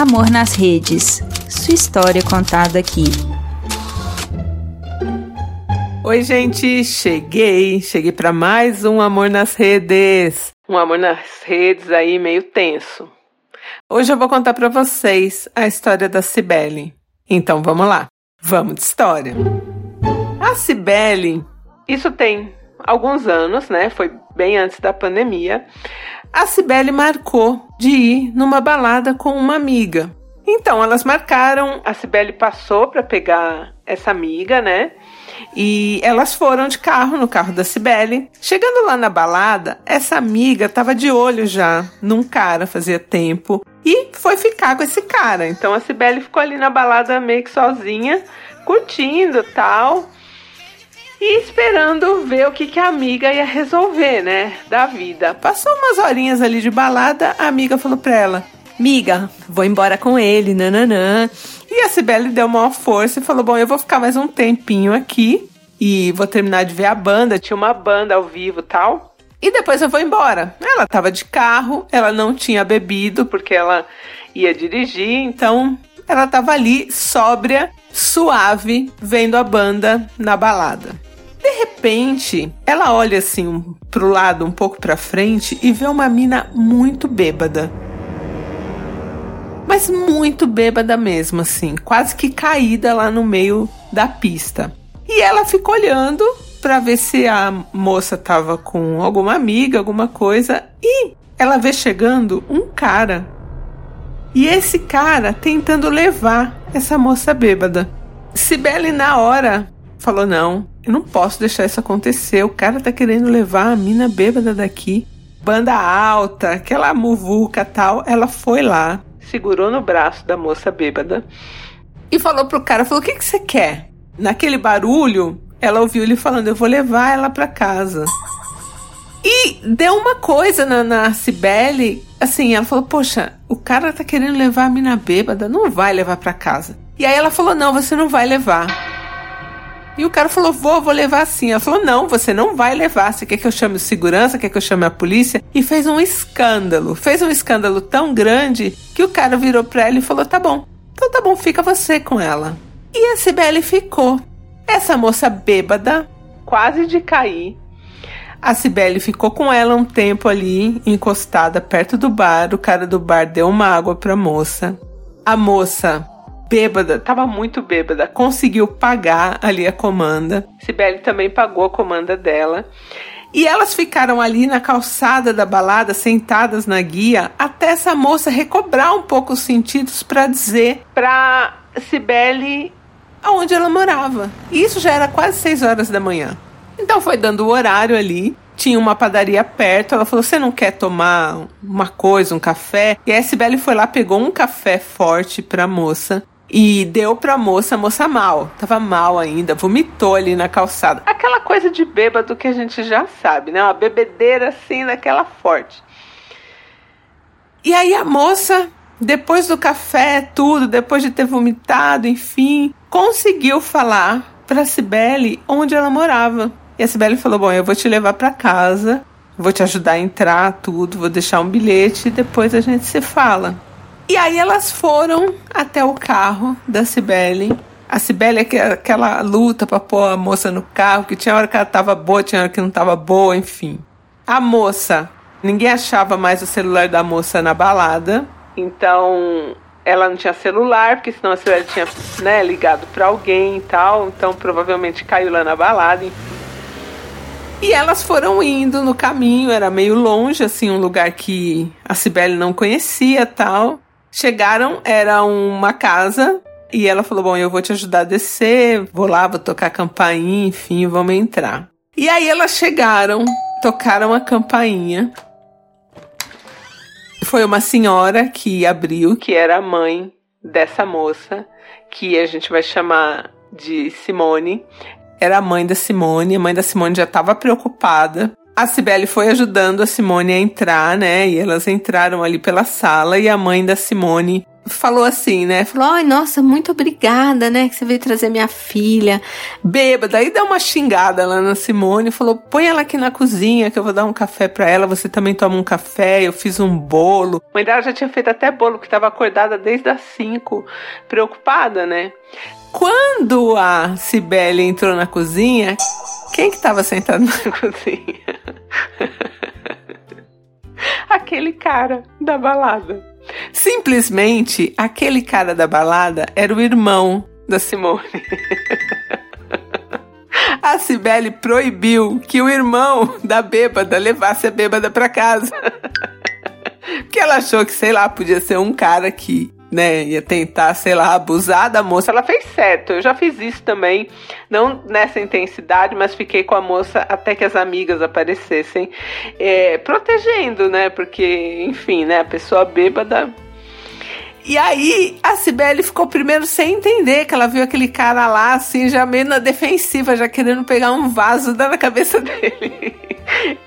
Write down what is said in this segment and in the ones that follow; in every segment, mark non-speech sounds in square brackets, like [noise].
Amor nas Redes. Sua história contada aqui. Oi, gente, cheguei. Cheguei para mais um Amor nas Redes. Um amor nas redes aí meio tenso. Hoje eu vou contar para vocês a história da Cibele. Então vamos lá. Vamos de história. A Cibele, isso tem alguns anos, né? Foi bem antes da pandemia a Cibele marcou de ir numa balada com uma amiga. Então elas marcaram, a Cibele passou para pegar essa amiga, né? E elas foram de carro, no carro da Cibele. Chegando lá na balada, essa amiga tava de olho já num cara, fazia tempo, e foi ficar com esse cara. Então a Cibele ficou ali na balada meio que sozinha, curtindo tal e esperando ver o que, que a amiga ia resolver, né, da vida. Passou umas horinhas ali de balada, a amiga falou pra ela: Miga, vou embora com ele, nananã. E a Cibele deu uma força e falou: Bom, eu vou ficar mais um tempinho aqui e vou terminar de ver a banda. Tinha uma banda ao vivo tal. E depois eu vou embora. Ela tava de carro, ela não tinha bebido porque ela ia dirigir, então ela tava ali sóbria, suave, vendo a banda na balada. De repente, ela olha assim pro lado, um pouco pra frente e vê uma mina muito bêbada. Mas muito bêbada mesmo, assim, quase que caída lá no meio da pista. E ela fica olhando para ver se a moça tava com alguma amiga, alguma coisa, e ela vê chegando um cara. E esse cara tentando levar essa moça bêbada. Sibeli, na hora, falou: Não, eu não posso deixar isso acontecer. O cara tá querendo levar a mina bêbada daqui. Banda alta, aquela muvuca tal. Ela foi lá, segurou no braço da moça bêbada e falou pro cara: falou, O que, que você quer? Naquele barulho, ela ouviu ele falando: Eu vou levar ela pra casa. E deu uma coisa na, na Cibele, assim, ela falou: Poxa, o cara tá querendo levar a mina bêbada, não vai levar pra casa. E aí ela falou: Não, você não vai levar. E o cara falou: vou, vou levar sim. Ela falou: não, você não vai levar. Você quer que eu chame o segurança? Quer que eu chame a polícia? E fez um escândalo. Fez um escândalo tão grande que o cara virou pra ela e falou: tá bom, então tá bom, fica você com ela. E a Cibele ficou. Essa moça bêbada, quase de cair. A Cibele ficou com ela um tempo ali, encostada perto do bar. O cara do bar deu uma água pra moça. A moça bêbada, tava muito bêbada, conseguiu pagar ali a comanda. Sibeli também pagou a comanda dela. E elas ficaram ali na calçada da balada, sentadas na guia, até essa moça recobrar um pouco os sentidos para dizer para Cibele aonde ela morava. E isso já era quase 6 horas da manhã. Então foi dando o horário ali. Tinha uma padaria perto. Ela falou: Você não quer tomar uma coisa, um café? E a Sibeli foi lá, pegou um café forte pra moça e deu pra moça, a moça mal, tava mal ainda, vomitou ali na calçada. Aquela coisa de bêbado que a gente já sabe, né? Uma bebedeira assim, daquela forte. E aí a moça, depois do café, tudo, depois de ter vomitado, enfim, conseguiu falar pra Cibele onde ela morava. E a Cibele falou: Bom, eu vou te levar para casa, vou te ajudar a entrar, tudo, vou deixar um bilhete e depois a gente se fala. E aí elas foram até o carro da Cibele. A Cibele é aquela luta pra pôr a moça no carro, que tinha hora que ela tava boa, tinha hora que não tava boa, enfim. A moça, ninguém achava mais o celular da moça na balada. Então, ela não tinha celular, porque senão a Cibele tinha né, ligado para alguém e tal. Então, provavelmente caiu lá na balada. E elas foram indo no caminho, era meio longe, assim, um lugar que a Cibele não conhecia tal. Chegaram, era uma casa e ela falou: Bom, eu vou te ajudar a descer, vou lá, vou tocar a campainha, enfim, vamos entrar. E aí elas chegaram, tocaram a campainha. Foi uma senhora que abriu, que era a mãe dessa moça, que a gente vai chamar de Simone. Era a mãe da Simone, a mãe da Simone já estava preocupada a Cibele foi ajudando a Simone a entrar, né? E elas entraram ali pela sala e a mãe da Simone falou assim, né? Falou: ai, nossa, muito obrigada, né? Que você veio trazer minha filha. Bêbada. Aí deu uma xingada lá na Simone. Falou: põe ela aqui na cozinha que eu vou dar um café pra ela. Você também toma um café. Eu fiz um bolo. A mãe dela já tinha feito até bolo, que tava acordada desde as 5, preocupada, né? Quando a Cibele entrou na cozinha, quem que tava sentado na [laughs] cozinha? Aquele cara da balada. Simplesmente, aquele cara da balada era o irmão da Simone. [laughs] A Cibele proibiu que o irmão da bêbada levasse a bêbada para casa. [laughs] Porque ela achou que, sei lá, podia ser um cara que né, ia tentar, sei lá, abusar da moça. Ela fez certo. Eu já fiz isso também, não nessa intensidade, mas fiquei com a moça até que as amigas aparecessem, é, protegendo, né? Porque, enfim, né, a pessoa bêbada e aí a Cibele ficou primeiro sem entender que ela viu aquele cara lá, assim, já meio na defensiva, já querendo pegar um vaso na cabeça [laughs] dele.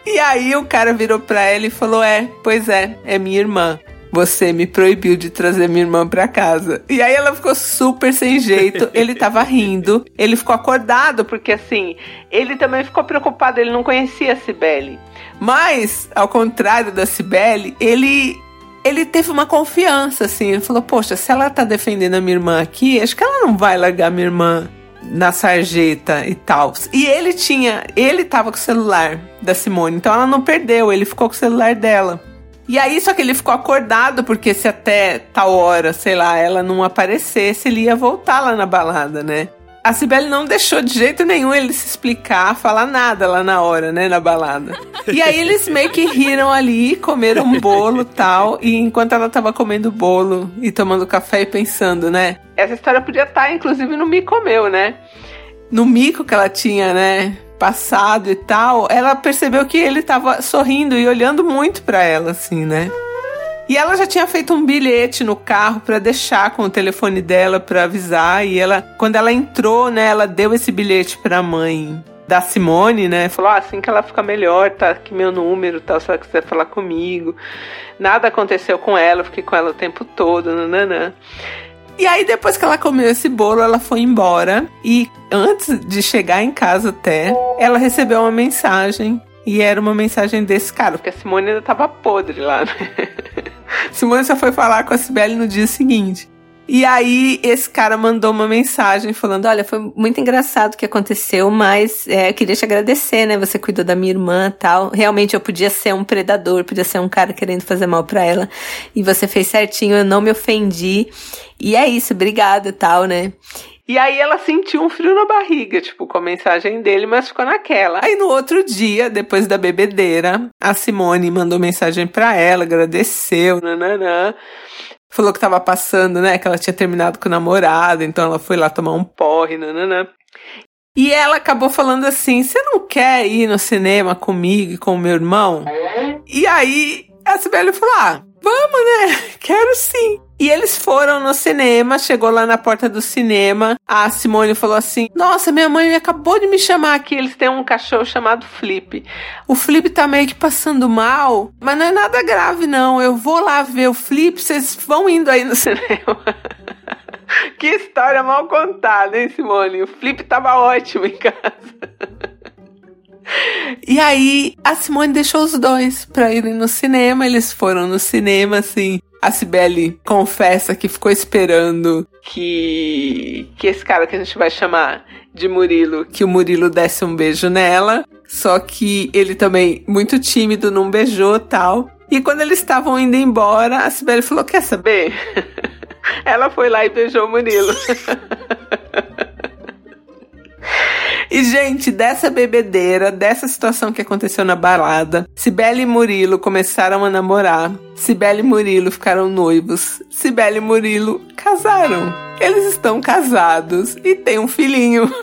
E aí o cara virou pra ela e falou: É, pois é, é minha irmã você me proibiu de trazer minha irmã pra casa. E aí ela ficou super sem jeito, [laughs] ele tava rindo, ele ficou acordado, porque assim, ele também ficou preocupado, ele não conhecia a Cibele. Mas, ao contrário da Cibele, ele ele teve uma confiança, assim. Ele falou: Poxa, se ela tá defendendo a minha irmã aqui, acho que ela não vai largar minha irmã na sarjeta e tal. E ele tinha, ele tava com o celular da Simone, então ela não perdeu, ele ficou com o celular dela. E aí, só que ele ficou acordado, porque se até tal hora, sei lá, ela não aparecesse, ele ia voltar lá na balada, né? A Cibele não deixou de jeito nenhum ele se explicar, falar nada lá na hora, né, na balada. E aí eles meio que riram ali, comeram um bolo tal, e enquanto ela tava comendo bolo e tomando café e pensando, né? Essa história podia estar, tá, inclusive, no Me Comeu, né? No mico que ela tinha, né? Passado e tal, ela percebeu que ele tava sorrindo e olhando muito para ela, assim, né? E ela já tinha feito um bilhete no carro para deixar com o telefone dela para avisar. E ela, quando ela entrou, né, ela deu esse bilhete para a mãe da Simone, né? Falou: ah, assim que ela fica melhor, tá aqui meu número, tal, se ela quiser falar comigo. Nada aconteceu com ela, fiquei com ela o tempo todo, nananã. E aí, depois que ela comeu esse bolo, ela foi embora. E antes de chegar em casa até, ela recebeu uma mensagem. E era uma mensagem desse cara, porque a Simone ainda tava podre lá, né? [laughs] Simone só foi falar com a Sibeli no dia seguinte. E aí, esse cara mandou uma mensagem falando: Olha, foi muito engraçado o que aconteceu, mas é, eu queria te agradecer, né? Você cuidou da minha irmã tal. Realmente eu podia ser um predador, podia ser um cara querendo fazer mal para ela. E você fez certinho, eu não me ofendi. E é isso, obrigada tal, né? E aí ela sentiu um frio na barriga, tipo, com a mensagem dele, mas ficou naquela. Aí no outro dia, depois da bebedeira, a Simone mandou mensagem pra ela, agradeceu, nananã. Falou que tava passando, né? Que ela tinha terminado com o namorado, então ela foi lá tomar um porre, nananã. E ela acabou falando assim: Você não quer ir no cinema comigo e com o meu irmão? E aí a Sibeli falou: Ah, vamos, né? [laughs] Quero sim. E eles foram no cinema, chegou lá na porta do cinema. A Simone falou assim: Nossa, minha mãe acabou de me chamar aqui. Eles têm um cachorro chamado Flip. O Flip tá meio que passando mal, mas não é nada grave, não. Eu vou lá ver o Flip, vocês vão indo aí no [laughs] cinema. que história mal contada, hein, Simone? O Flip tava ótimo em casa. E aí, a Simone deixou os dois pra irem no cinema. Eles foram no cinema, assim, a Cibele confessa que ficou esperando que, que esse cara que a gente vai chamar de Murilo, que o Murilo desse um beijo nela. Só que ele também, muito tímido, não beijou tal. E quando eles estavam indo embora, a Cibele falou: Quer saber? [laughs] Ela foi lá e beijou o Murilo. [laughs] E, gente, dessa bebedeira, dessa situação que aconteceu na balada, Sibeli e Murilo começaram a namorar. Sibeli e Murilo ficaram noivos. Sibeli e Murilo casaram. Eles estão casados e têm um filhinho. [laughs]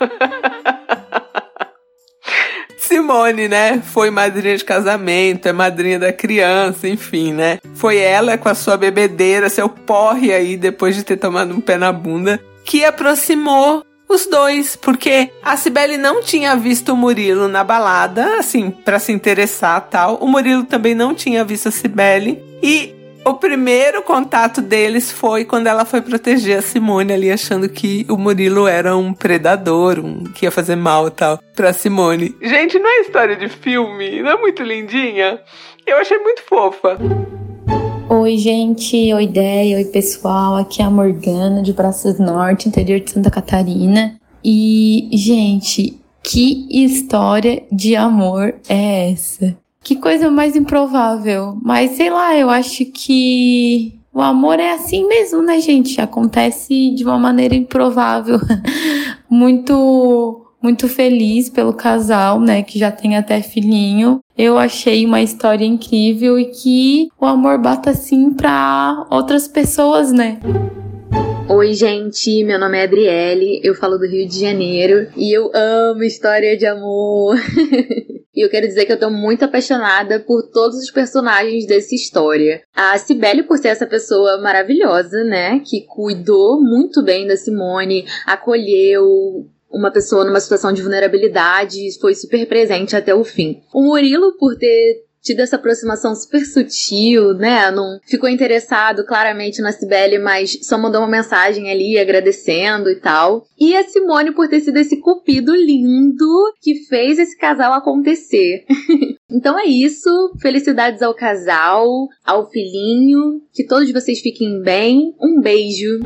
Simone, né? Foi madrinha de casamento, é madrinha da criança, enfim, né? Foi ela com a sua bebedeira, seu porre aí, depois de ter tomado um pé na bunda, que aproximou os dois, porque a Cibele não tinha visto o Murilo na balada, assim, para se interessar tal. O Murilo também não tinha visto a Cibele. E O primeiro contato deles foi quando ela foi proteger a Simone ali, achando que o Murilo era um predador, um que ia fazer mal e tal, pra Simone. Gente, não é história de filme? Não é muito lindinha? Eu achei muito fofa. Oi, gente. Oi, ideia. Oi, pessoal. Aqui é a Morgana, de Braços Norte, interior de Santa Catarina. E, gente, que história de amor é essa? Que coisa mais improvável. Mas sei lá, eu acho que o amor é assim mesmo, né, gente? Acontece de uma maneira improvável. [laughs] muito muito feliz pelo casal, né, que já tem até filhinho. Eu achei uma história incrível e que o amor bata assim para outras pessoas, né? Oi, gente, meu nome é Adriele, eu falo do Rio de Janeiro e eu amo história de amor. [laughs] E eu quero dizer que eu tô muito apaixonada por todos os personagens dessa história. A Cibele, por ser essa pessoa maravilhosa, né? Que cuidou muito bem da Simone, acolheu, uma pessoa numa situação de vulnerabilidade foi super presente até o fim. O Murilo, por ter tido essa aproximação super sutil, né? Não ficou interessado claramente na Cibele, mas só mandou uma mensagem ali agradecendo e tal. E a Simone por ter sido esse cupido lindo que fez esse casal acontecer. [laughs] então é isso. Felicidades ao casal, ao filhinho. Que todos vocês fiquem bem. Um beijo.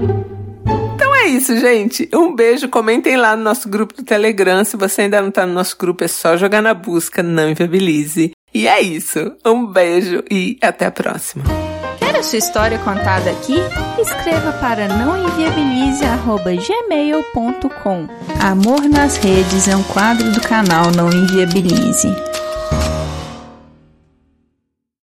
É isso, gente. Um beijo. Comentem lá no nosso grupo do Telegram. Se você ainda não tá no nosso grupo, é só jogar na busca Não Inviabilize. E é isso. Um beijo e até a próxima. Quer a sua história contada aqui? Escreva para nãoenviabilize.gmail.com Amor nas Redes é um quadro do canal Não Enviabilize.